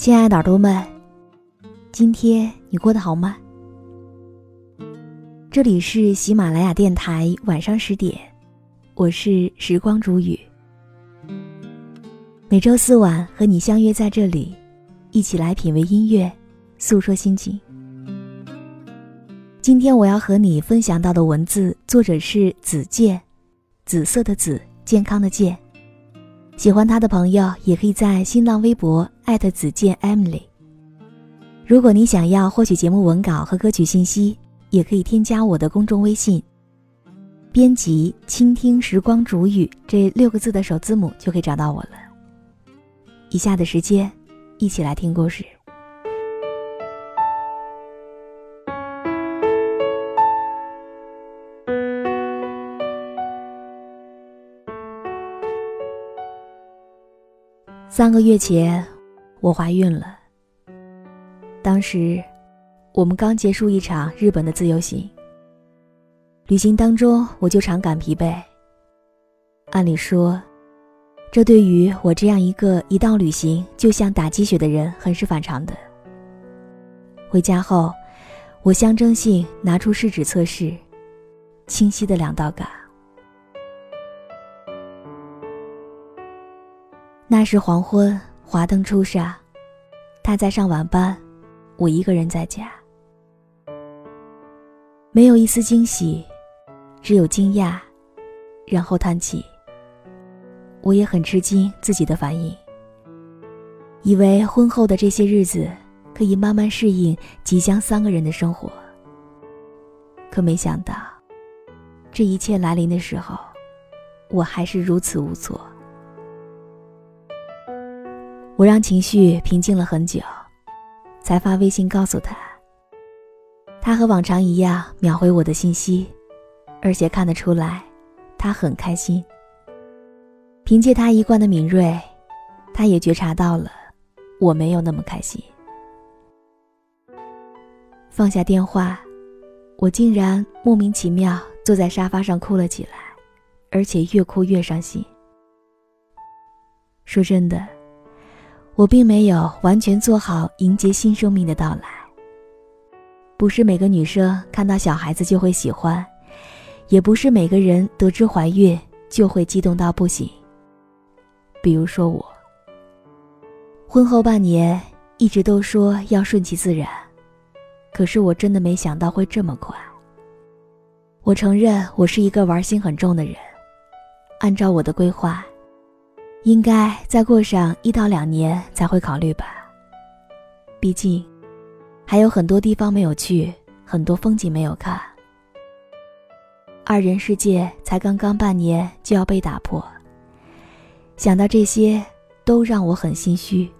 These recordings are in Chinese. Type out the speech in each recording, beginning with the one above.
亲爱的耳朵们，今天你过得好吗？这里是喜马拉雅电台晚上十点，我是时光煮雨。每周四晚和你相约在这里，一起来品味音乐，诉说心情。今天我要和你分享到的文字，作者是子健，紫色的紫，健康的健。喜欢他的朋友也可以在新浪微博艾特子健 Emily。如果你想要获取节目文稿和歌曲信息，也可以添加我的公众微信，编辑“倾听时光煮雨”这六个字的首字母就可以找到我了。以下的时间，一起来听故事。三个月前，我怀孕了。当时，我们刚结束一场日本的自由行。旅行当中，我就常感疲惫。按理说，这对于我这样一个一到旅行就像打鸡血的人，很是反常的。回家后，我象征性拿出试纸测试，清晰的两道杠。那是黄昏，华灯初上，他在上晚班，我一个人在家，没有一丝惊喜，只有惊讶，然后叹气。我也很吃惊自己的反应，以为婚后的这些日子可以慢慢适应即将三个人的生活，可没想到，这一切来临的时候，我还是如此无措。我让情绪平静了很久，才发微信告诉他。他和往常一样秒回我的信息，而且看得出来，他很开心。凭借他一贯的敏锐，他也觉察到了我没有那么开心。放下电话，我竟然莫名其妙坐在沙发上哭了起来，而且越哭越伤心。说真的。我并没有完全做好迎接新生命的到来。不是每个女生看到小孩子就会喜欢，也不是每个人得知怀孕就会激动到不行。比如说我，婚后半年一直都说要顺其自然，可是我真的没想到会这么快。我承认我是一个玩心很重的人，按照我的规划。应该再过上一到两年才会考虑吧。毕竟，还有很多地方没有去，很多风景没有看。二人世界才刚刚半年就要被打破，想到这些，都让我很心虚。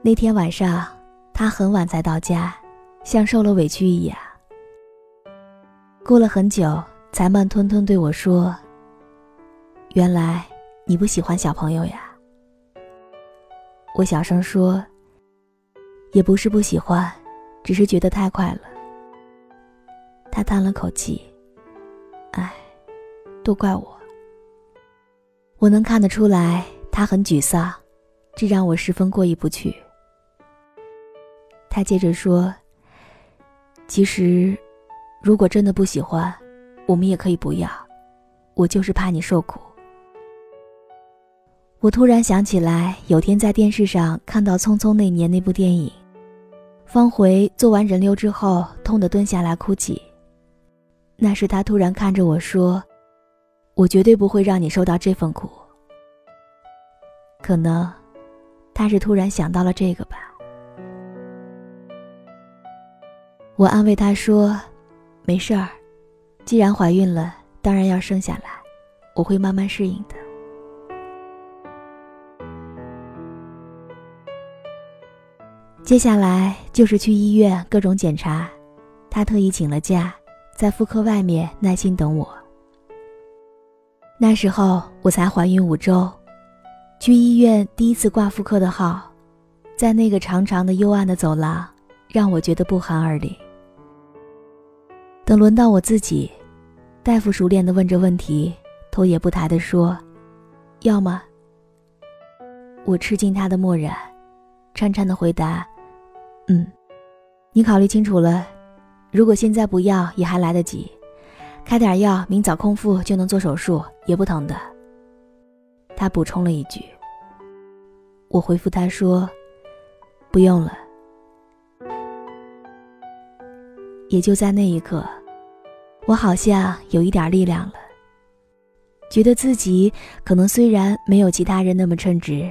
那天晚上，他很晚才到家，像受了委屈一样。过了很久，才慢吞吞对我说。原来你不喜欢小朋友呀？我小声说。也不是不喜欢，只是觉得太快了。他叹了口气，唉，都怪我。我能看得出来，他很沮丧，这让我十分过意不去。他接着说：“其实，如果真的不喜欢，我们也可以不要。我就是怕你受苦。我突然想起来，有天在电视上看到《匆匆那年》那部电影，方茴做完人流之后，痛得蹲下来哭泣。那时他突然看着我说：“我绝对不会让你受到这份苦。”可能，他是突然想到了这个吧。我安慰他说：“没事儿，既然怀孕了，当然要生下来，我会慢慢适应的。”接下来就是去医院各种检查，他特意请了假，在妇科外面耐心等我。那时候我才怀孕五周，去医院第一次挂妇科的号，在那个长长的幽暗的走廊，让我觉得不寒而栗。等轮到我自己，大夫熟练地问着问题，头也不抬地说：“要吗？”我吃惊他的漠然，颤颤地回答。嗯，你考虑清楚了，如果现在不要也还来得及，开点药，明早空腹就能做手术，也不疼的。他补充了一句。我回复他说：“不用了。”也就在那一刻，我好像有一点力量了，觉得自己可能虽然没有其他人那么称职，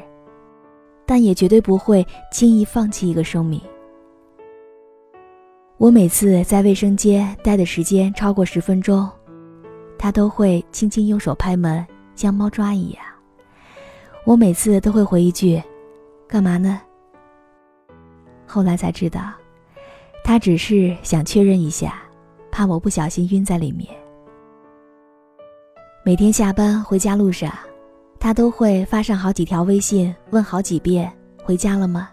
但也绝对不会轻易放弃一个生命。我每次在卫生间待的时间超过十分钟，他都会轻轻用手拍门，像猫抓一样。我每次都会回一句：“干嘛呢？”后来才知道，他只是想确认一下，怕我不小心晕在里面。每天下班回家路上，他都会发上好几条微信，问好几遍：“回家了吗？”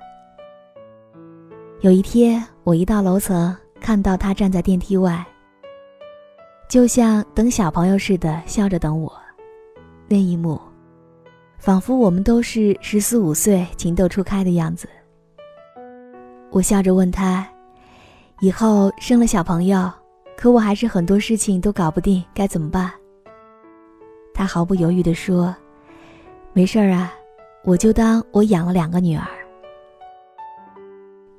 有一天，我一到楼层，看到他站在电梯外，就像等小朋友似的笑着等我。那一幕，仿佛我们都是十四五岁情窦初开的样子。我笑着问他：“以后生了小朋友，可我还是很多事情都搞不定，该怎么办？”他毫不犹豫地说：“没事儿啊，我就当我养了两个女儿。”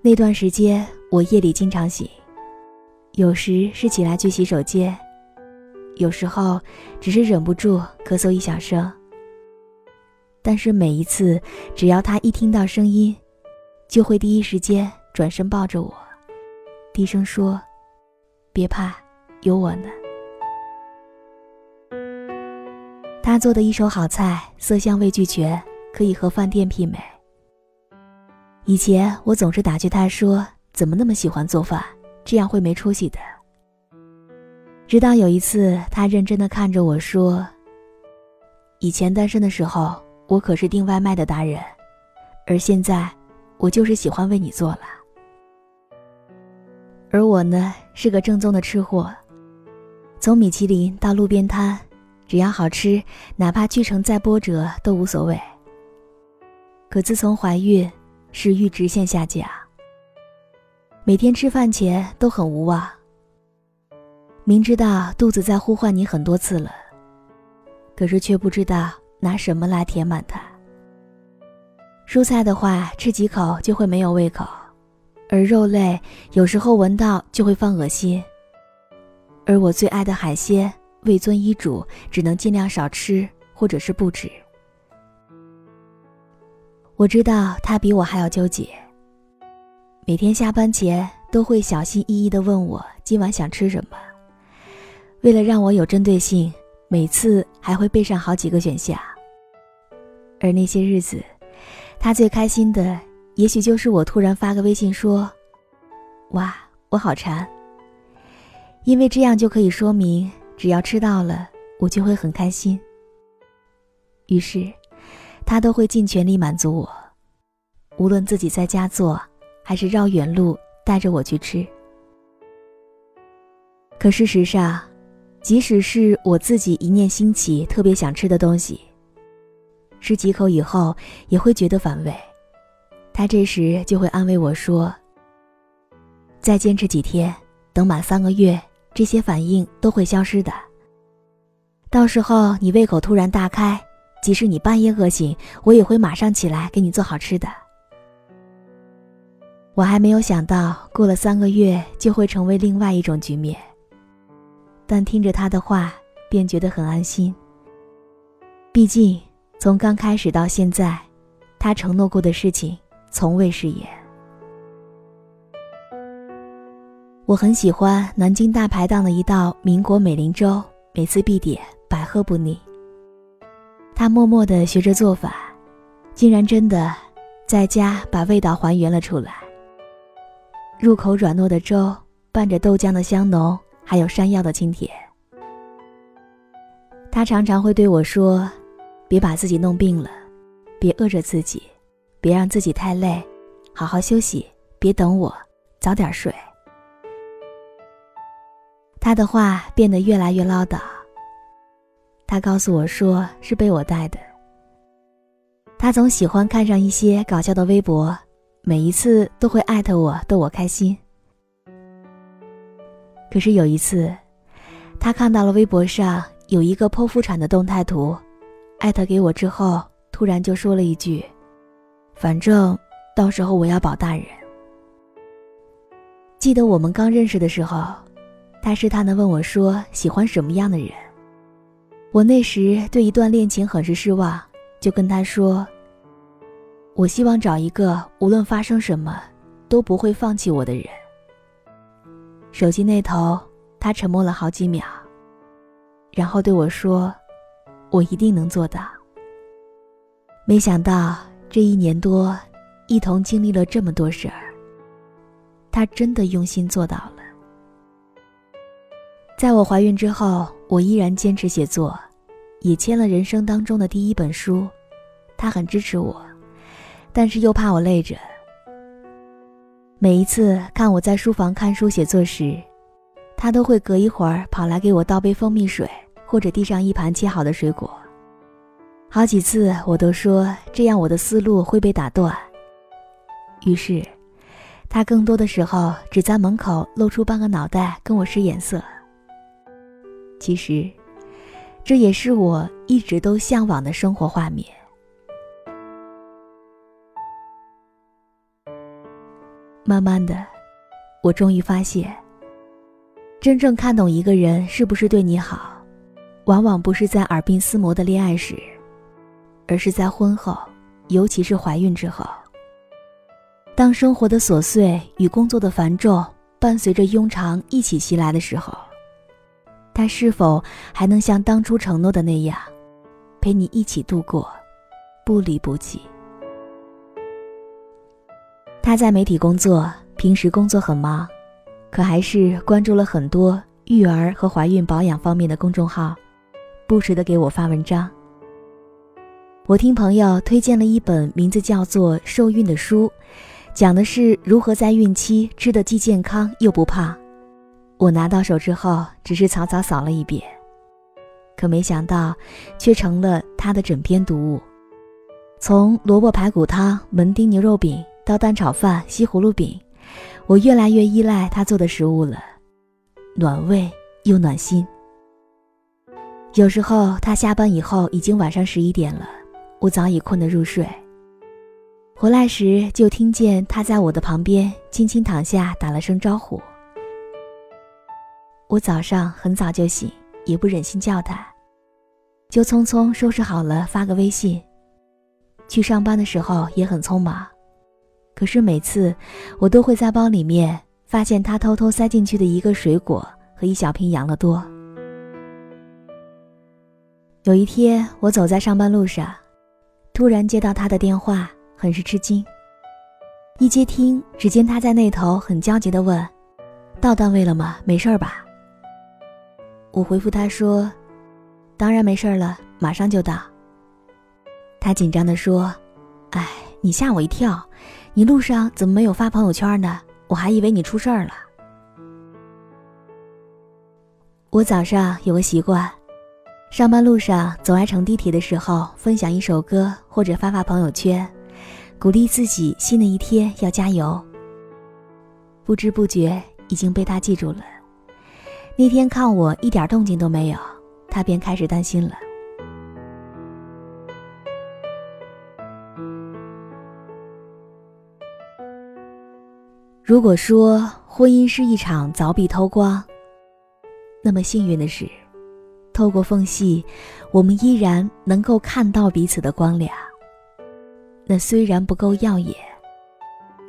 那段时间，我夜里经常醒，有时是起来去洗手间，有时候只是忍不住咳嗽一小声。但是每一次，只要他一听到声音，就会第一时间转身抱着我，低声说：“别怕，有我呢。”他做的一手好菜，色香味俱全，可以和饭店媲美。以前我总是打趣他说：“怎么那么喜欢做饭？这样会没出息的。”直到有一次，他认真的看着我说：“以前单身的时候，我可是订外卖的达人，而现在，我就是喜欢为你做了。而我呢，是个正宗的吃货，从米其林到路边摊，只要好吃，哪怕去程再波折都无所谓。可自从怀孕，食欲直线下降，每天吃饭前都很无望。明知道肚子在呼唤你很多次了，可是却不知道拿什么来填满它。蔬菜的话，吃几口就会没有胃口，而肉类有时候闻到就会犯恶心。而我最爱的海鲜，为遵医嘱，只能尽量少吃，或者是不吃。我知道他比我还要纠结。每天下班前都会小心翼翼地问我今晚想吃什么。为了让我有针对性，每次还会备上好几个选项。而那些日子，他最开心的，也许就是我突然发个微信说：“哇，我好馋。”因为这样就可以说明，只要吃到了，我就会很开心。于是。他都会尽全力满足我，无论自己在家做，还是绕远路带着我去吃。可事实上，即使是我自己一念兴起特别想吃的东西，吃几口以后也会觉得反胃。他这时就会安慰我说：“再坚持几天，等满三个月，这些反应都会消失的。到时候你胃口突然大开，即使你半夜饿醒，我也会马上起来给你做好吃的。我还没有想到，过了三个月就会成为另外一种局面。但听着他的话，便觉得很安心。毕竟，从刚开始到现在，他承诺过的事情从未食言。我很喜欢南京大排档的一道民国美龄粥，每次必点，百喝不腻。他默默地学着做法，竟然真的在家把味道还原了出来。入口软糯的粥，伴着豆浆的香浓。还有山药的清甜。他常常会对我说：“别把自己弄病了，别饿着自己，别让自己太累，好好休息，别等我，早点睡。”他的话变得越来越唠叨。他告诉我说是被我带的。他总喜欢看上一些搞笑的微博，每一次都会艾特我，逗我开心。可是有一次，他看到了微博上有一个剖腹产的动态图，艾特给我之后，突然就说了一句：“反正到时候我要保大人。”记得我们刚认识的时候，他试探的问我说：“喜欢什么样的人？”我那时对一段恋情很是失望，就跟他说：“我希望找一个无论发生什么，都不会放弃我的人。”手机那头，他沉默了好几秒，然后对我说：“我一定能做到。”没想到这一年多，一同经历了这么多事儿，他真的用心做到了。在我怀孕之后，我依然坚持写作，也签了人生当中的第一本书。他很支持我，但是又怕我累着。每一次看我在书房看书写作时，他都会隔一会儿跑来给我倒杯蜂蜜水，或者递上一盘切好的水果。好几次我都说这样我的思路会被打断。于是，他更多的时候只在门口露出半个脑袋跟我使眼色。其实，这也是我一直都向往的生活画面。慢慢的，我终于发现，真正看懂一个人是不是对你好，往往不是在耳鬓厮磨的恋爱时，而是在婚后，尤其是怀孕之后。当生活的琐碎与工作的繁重伴随着庸常一起袭来的时候，他是否还能像当初承诺的那样，陪你一起度过，不离不弃？他在媒体工作，平时工作很忙，可还是关注了很多育儿和怀孕保养方面的公众号，不时的给我发文章。我听朋友推荐了一本名字叫做《受孕》的书，讲的是如何在孕期吃的既健康又不胖。我拿到手之后，只是草草扫了一遍，可没想到，却成了他的枕边读物。从萝卜排骨汤、门钉牛肉饼。到蛋炒饭、西葫芦饼，我越来越依赖他做的食物了，暖胃又暖心。有时候他下班以后已经晚上十一点了，我早已困得入睡。回来时就听见他在我的旁边轻轻躺下，打了声招呼。我早上很早就醒，也不忍心叫他，就匆匆收拾好了发个微信。去上班的时候也很匆忙。可是每次，我都会在包里面发现他偷偷塞进去的一个水果和一小瓶养乐多。有一天，我走在上班路上，突然接到他的电话，很是吃惊。一接听，只见他在那头很焦急地问：“到单位了吗？没事吧？”我回复他说：“当然没事了，马上就到。”他紧张地说：“哎，你吓我一跳。”你路上怎么没有发朋友圈呢？我还以为你出事儿了。我早上有个习惯，上班路上总爱乘地铁的时候，分享一首歌或者发发朋友圈，鼓励自己新的一天要加油。不知不觉已经被他记住了。那天看我一点动静都没有，他便开始担心了。如果说婚姻是一场凿壁偷光，那么幸运的是，透过缝隙，我们依然能够看到彼此的光亮。那虽然不够耀眼，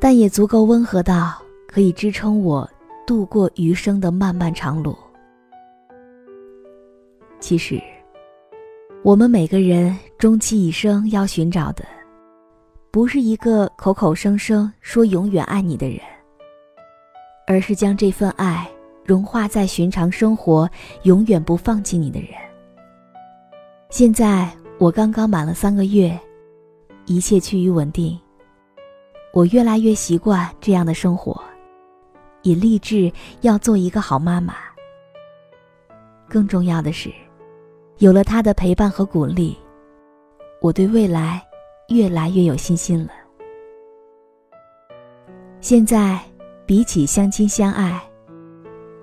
但也足够温和到可以支撑我度过余生的漫漫长路。其实，我们每个人终其一生要寻找的，不是一个口口声声说永远爱你的人，而是将这份爱融化在寻常生活，永远不放弃你的人。现在我刚刚满了三个月。一切趋于稳定，我越来越习惯这样的生活，也立志要做一个好妈妈。更重要的是，有了他的陪伴和鼓励，我对未来越来越有信心了。现在，比起相亲相爱，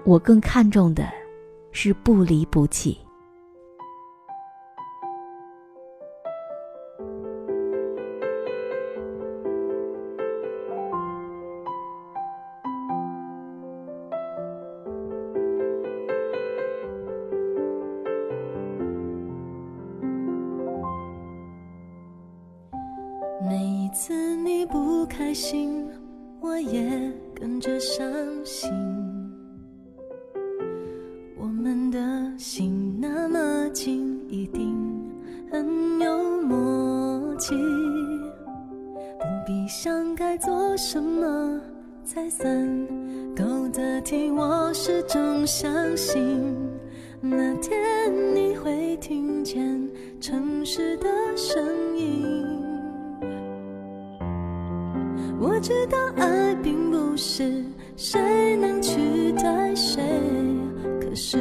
我更看重的是不离不弃。心那么近，一定很有默契。不必想该做什么才算够得体，我始终相信那天你会听见城市的声音。我知道爱并不是谁能取代谁，可是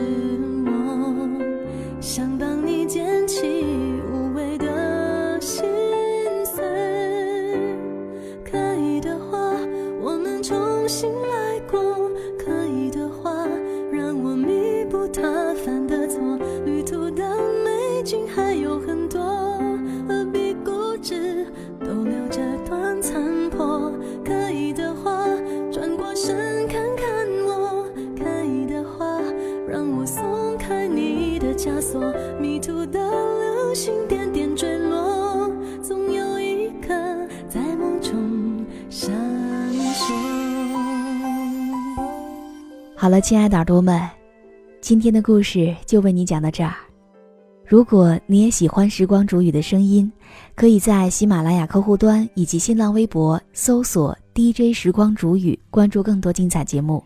好了，亲爱的耳朵们，今天的故事就为你讲到这儿。如果你也喜欢时光煮雨的声音，可以在喜马拉雅客户端以及新浪微博搜索 DJ 时光煮雨，关注更多精彩节目。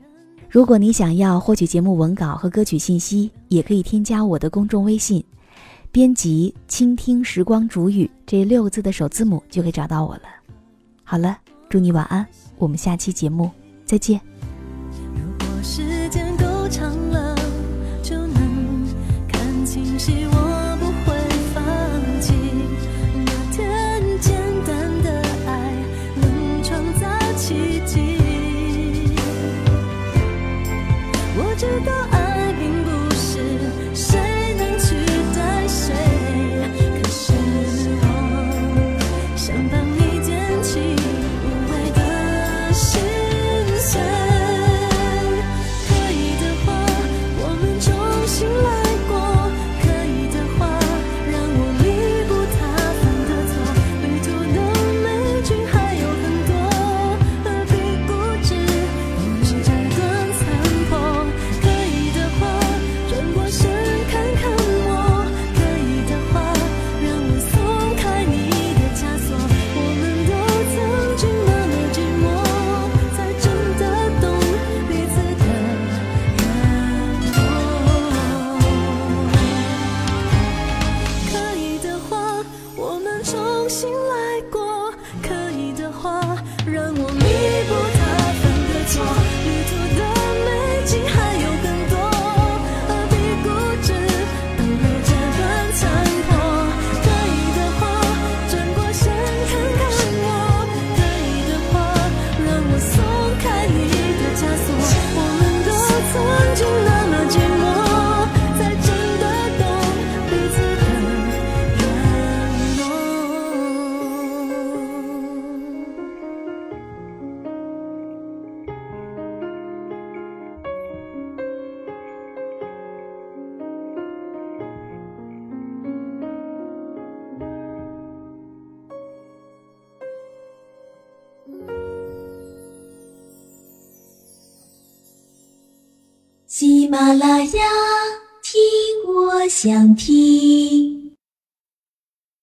如果你想要获取节目文稿和歌曲信息，也可以添加我的公众微信，编辑“倾听时光煮雨”这六个字的首字母就可以找到我了。好了，祝你晚安，我们下期节目再见。时间够长了，就能看清希望。马拉雅，听我想听。